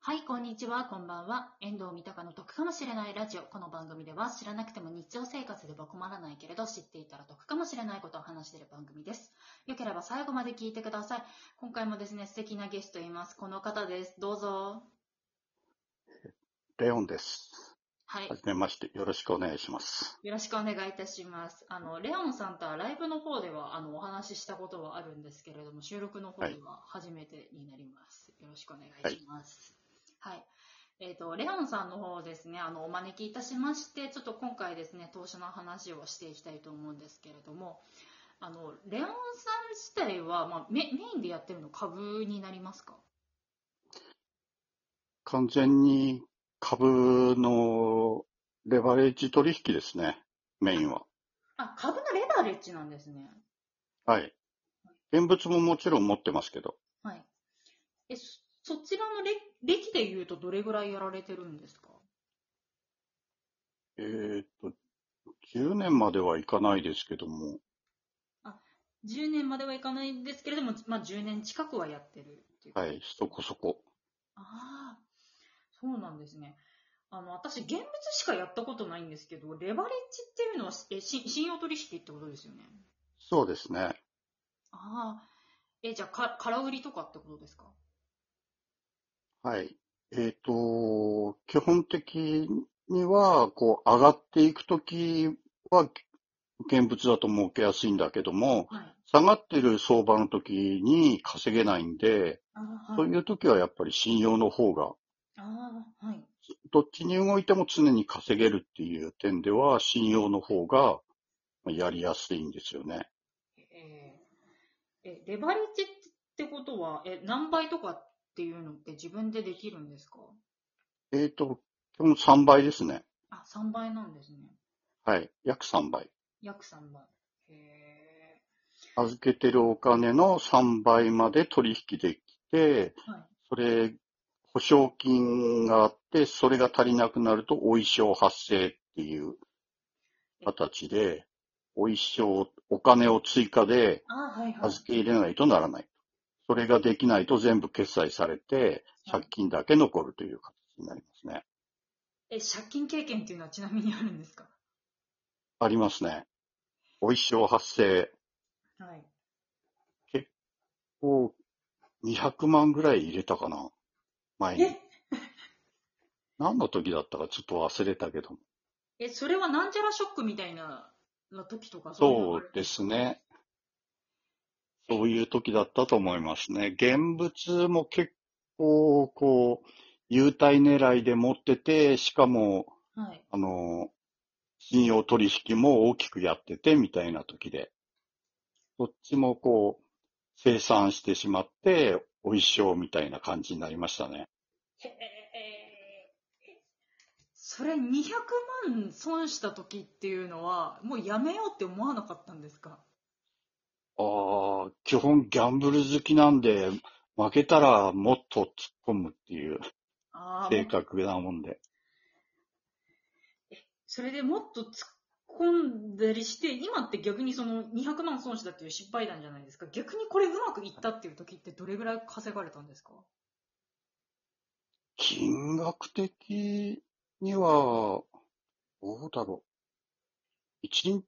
はい、こんにちは、こんばんは。遠藤三鷹の得かもしれないラジオ。この番組では知らなくても日常生活では困らないけれど知っていたら得かもしれないことを話している番組です。よければ最後まで聞いてください。今回もですね、素敵なゲストいます。この方です。どうぞ。レオンです。はいは。じめまして、よろしくお願いします。よろしくお願いいたします。あの、レオンさんとはライブの方では、あの、お話ししたことはあるんですけれども、収録の方では初めてになります。よろしくお願いします。はい。えっ、と、レオンさんの方ですね、あの、お招きいたしまして、ちょっと今回ですね、投資の話をしていきたいと思うんですけれども、あの、レオンさん自体は、まあ、メメインでやってるの株になりますか？完全に株のレバレッジ取引ですね、メインは。あ、株のレバレッジなんですね。はい。現物ももちろん持ってますけど、はい。え、そそちらの歴歴で言うとどれぐらいやられてるんですか？えーっと、10年まではいかないですけども、10年まではいかないんですけれども、まあ、10年近くはやってるっていう。はい、そこそこ。ああ、そうなんですね。あの、私、現物しかやったことないんですけど、レバレッジっていうのは、え、し信用取引ってことですよね。そうですね。ああ、え、じゃあ、か、空売りとかってことですか？はい。えーっと、基本的には、こう、上がっていくときは、現物だと儲けやすいんだけども、はい。下がってる相場の時に稼げないんで、はい。そういう時はやっぱり信用の方が、はい。どっちに動いても常に稼げるっていう点では、信用の方がまあやりやすいんですよね。えーえ、レバレッジってことは、え、何倍とかっていうのって自分でできるんですか？えっ、と、基本3倍ですね。あ、3倍なんですね。はい。約3倍。約3倍。へ預けてるお金の3倍まで取引できて、ーはい。それ、保証金があって、それが足りなくなると、お衣装発生っていう形で、お衣装、お金を追加で。預け入れないとならない。それができないと全部決済されて、借金だけ残るという形になりますね。え、借金経験っていうのはちなみにあるんですか？ありますね。お衣装発生、はい。を200万ぐらい入れたかな前に。え、何の時だったかちょっと忘れたけど。え、それはなんちゃらショックみたいなの時とか？そうですね。そういう時だったと思いますね。現物も結構、こう、優待狙いで持ってて、しかも。はい。あの、信用取引も大きくやってて、みたいな時で。そっちもこう、生産してしまって、お衣装みたいな感じになりましたね。へえ、それ200万損した時っていうのは、もうやめようって思わなかったんですか？ああ、基本ギャンブル好きなんで、負けたらもっと突っ込むっていうああ、性格なもんで。それでもっと突っ込んだりして、今って逆にその200万損したっていう失敗談じゃないですか。逆にこれうまくいったっていう時ってどれぐらい稼がれたんですか？金額的には、どうだろう。一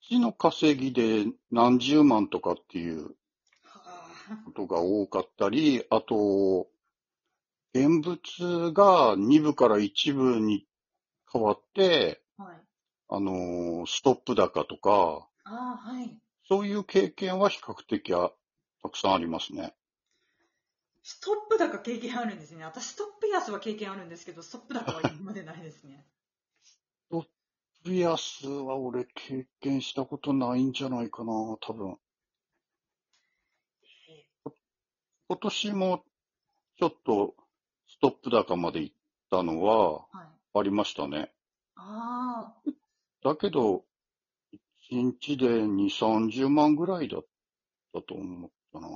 日の稼ぎで何十万とかっていうはことが多かったり、あと、現物が2部から1部に変わって、あ、はい。あのーストップ高とか、ああ、はい。そういう経験は比較的あたくさんありますね。ストップ高経験あるんですね。私ストップ安は経験あるんですけど、ストップ高は今までないですね。ビアスは俺経験したことないんじゃないかな、多分。今年もちょっとストップ高まで行ったのははい。ありましたね。あだけど、1日で2、30万ぐらいだったと思ったな、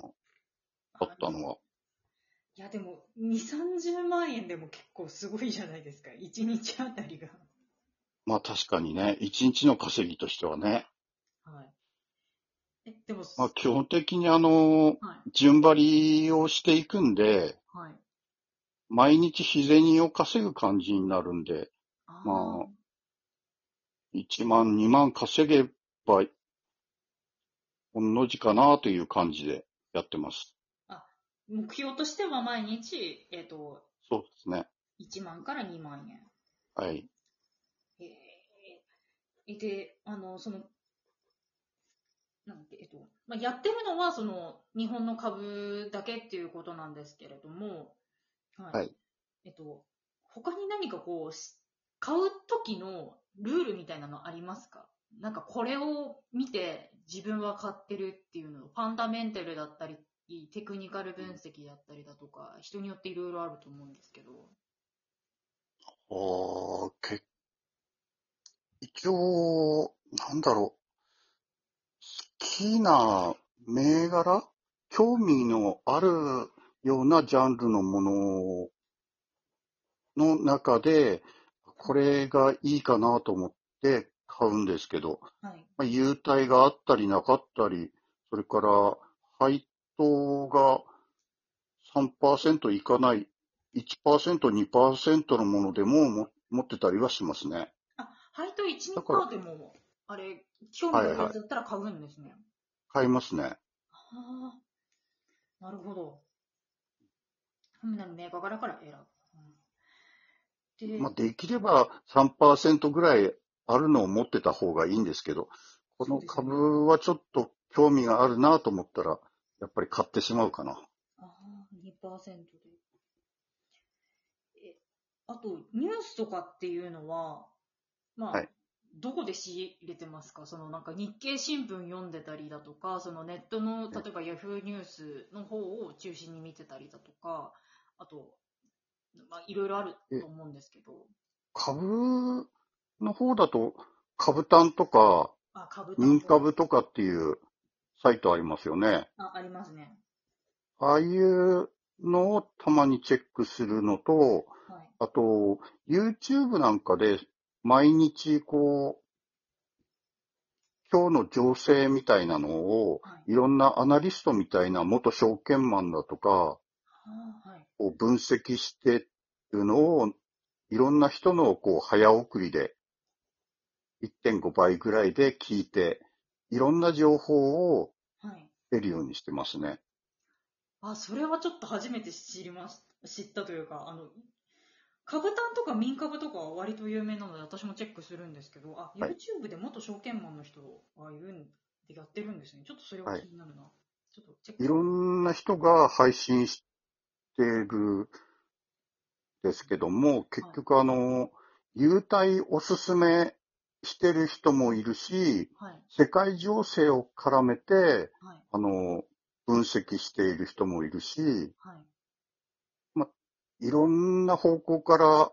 あ。あったのは。いや、でも、2、30万円でも結構すごいじゃないですか。1日あたりが。まあ確かにね、1日の稼ぎとしてはね。はい。え、でも、まあ基本的にあの、はい。順張りをしていくんで、はい。毎日日銭を稼ぐ感じになるんで、あーまあ1万、2万稼げば、ほんの字かなという感じでやってます。目標としては毎日、えっ、と、そうですね。1万から2万円。はい。えー、で、あの、その、なんて、えっと、まあ、やってるのは、その、日本の株だけっていうことなんですけれども、はい。はいえっと、他に何かこう、し買う時のルールみたいなのありますか？なんかこれを見て自分は買ってるっていうのを、ファンダメンタルだったり、テクニカル分析だったりだとか、人によっていろいろあると思うんですけど。ああ、け、一応、なんだろう。好きな銘柄？興味のあるようなジャンルのものの中で、これがいいかなと思って買うんですけど、はい。まあ、優待があったりなかったり、それから配当が3%いかない、1%、2%のものでもも持ってたりはしますね。あ、配当1、だから2%でも、あれ、興味があるやつだったら買うんですね。買いますね。はあ、なるほど。うんな銘柄から選ぶ。うんで、まあ、できれば3%ぐらいあるのを持ってた方がいいんですけど、この株はちょっと興味があるなと思ったら、やっぱり買ってしまうかな。ああ、2%で。え、あと、ニュースとかっていうのは、まあ、はいどこで仕入れてますか？そのなんか日経新聞読んでたりだとか、そのネットの、例えばヤフーニュースの方を中心に見てたりだとか、あと、まあ、いろいろあると思うんですけど、株の方だと、株単とか、あ、株民株とかっていうサイトありますよね。あ、ありますね。ああいうのをたまにチェックするのと、はい。あと、YouTube なんかで毎日こう、今日の情勢みたいなのを、はい。いろんなアナリストみたいな元証券マンだとか、はあ、はい。こう分析してるのを、いろんな人のこう早送りで1.5倍ぐらいで聞いて、いろんな情報をはい。得るようにしてますね。あ、それはちょっと初めて知りまし、知ったというか、あの、株単とか民株とかは割と有名なので私もチェックするんですけど、あ、はい YouTube で元証券マンの人がいるんでやってるんですね。ちょっとそれは気になるな。ちょっとチェック。いろんな人が配信してるですけども、結局あの、優待おすすめしてる人もいるし、はい。世界情勢を絡めて、はい。あの、分析している人もいるし、はい。いろんな方向から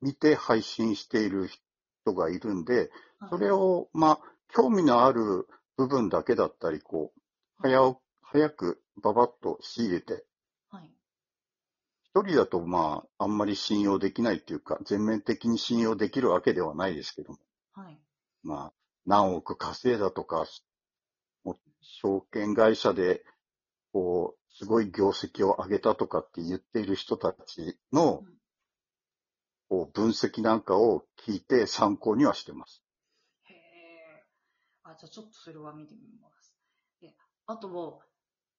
見て配信している人がいるんで、はいそれを、まあ、興味のある部分だけだったり、こう、早お、早くババッと仕入れて、はい。一人だとまあ、あんまり信用できないっていうか、全面的に信用できるわけではないですけども、はい。まあ、何億稼いだとか、もう証券会社で、こう、すごい業績を上げたとかって言っている人たちのうん、こう、分析なんかを聞いて参考にはしてます。へえ。あ、じゃあちょっとそれは見てみます。で、あと、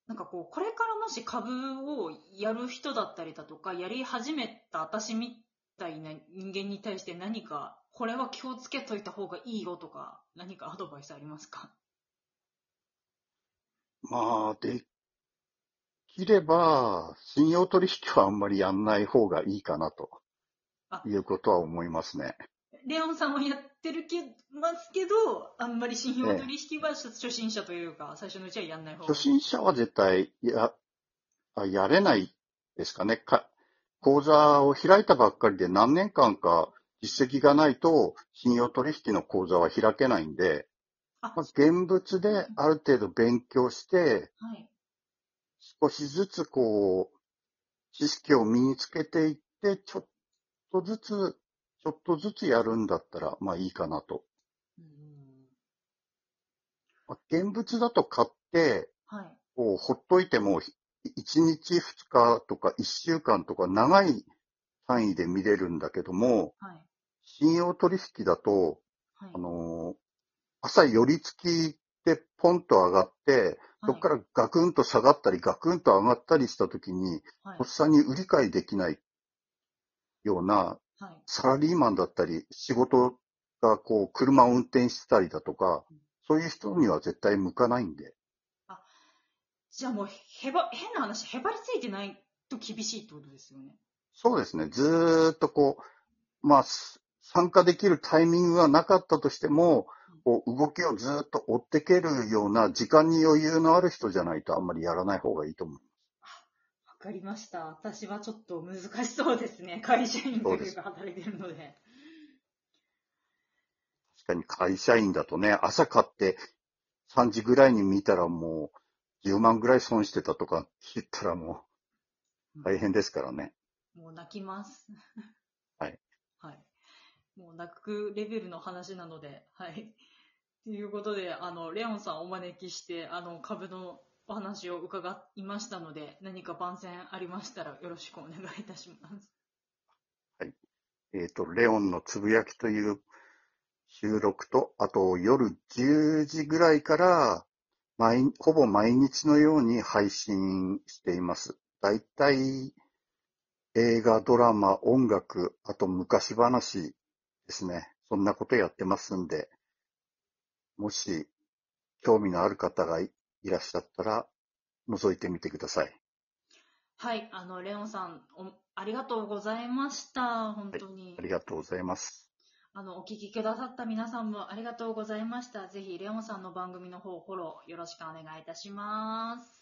なんかこう、これからもし株をやる人だったりだとか、やり始めた私みたいな人間に対して何か、これは気をつけといた方がいいよとか、何かアドバイスありますか？まあ、できれば、信用取引はあんまりやんない方がいいかなとあいうことは思いますね。レオンさんもやってるけますけど、あんまり信用取引は初心者というか、最初のうちはやんない方が。初心者は絶対や、あやれないですかね。か講座を開いたばっかりで何年間か実績がないと信用取引の講座は開けないんで、あまあ、現物である程度勉強して、はい。少しずつこう、知識を身につけていって、ちょっとずつ、ちょっとずつやるんだったら、まあいいかなと。うんまあ現物だと買って、はい。こう、ほっといても、1日2日とか1週間とか長い単位で見れるんだけども、はい。信用取引だと、はい。あのー朝寄り付きでポンと上がって、そこからガクンと下がったりガクンと上がったりしたときに、はいとっ。さに売り買いできないようなはい。サラリーマンだったり、仕事がこう、車を運転してたりだとか、そういう人には絶対向かないんで。じゃあもう、へば、変な話、へばりついてないと厳しいってことですよね。そうですね。ずーっとこう、まあ、す参加できるタイミングがなかったとしても、こう動きをずーっと追ってけるような時間に余裕のある人じゃないとあんまりやらない方がいいと思う。わかりました。私はちょっと難しそうですね。会社員というか働いてるので。確かに会社員だとね、朝買って3時ぐらいに見たらもう10万ぐらい損してたとか言ったらもう大変ですからね。もう泣きます。はい。はい。もう泣くレベルの話なので、はい。ということで、あの、レオンさんをお招きして、あの、株のお話を伺いましたので、何か番宣ありましたらよろしくお願いいたします。はいえっ、と、レオンのつぶやきという収録と、あと夜10時ぐらいから、毎、ほぼ毎日のように配信しています。だいたい映画、ドラマ、音楽、あと昔話ですね。そんなことやってますんで、もし興味のある方がいいらっしゃったら、覗いてみてください。はい。あの、レオンさん、おありがとうございました。本当に。ありがとうございます。あの、お聞きくださった皆さんもありがとうございました。ぜひ、レオンさんの番組の方、フォローよろしくお願いいたします。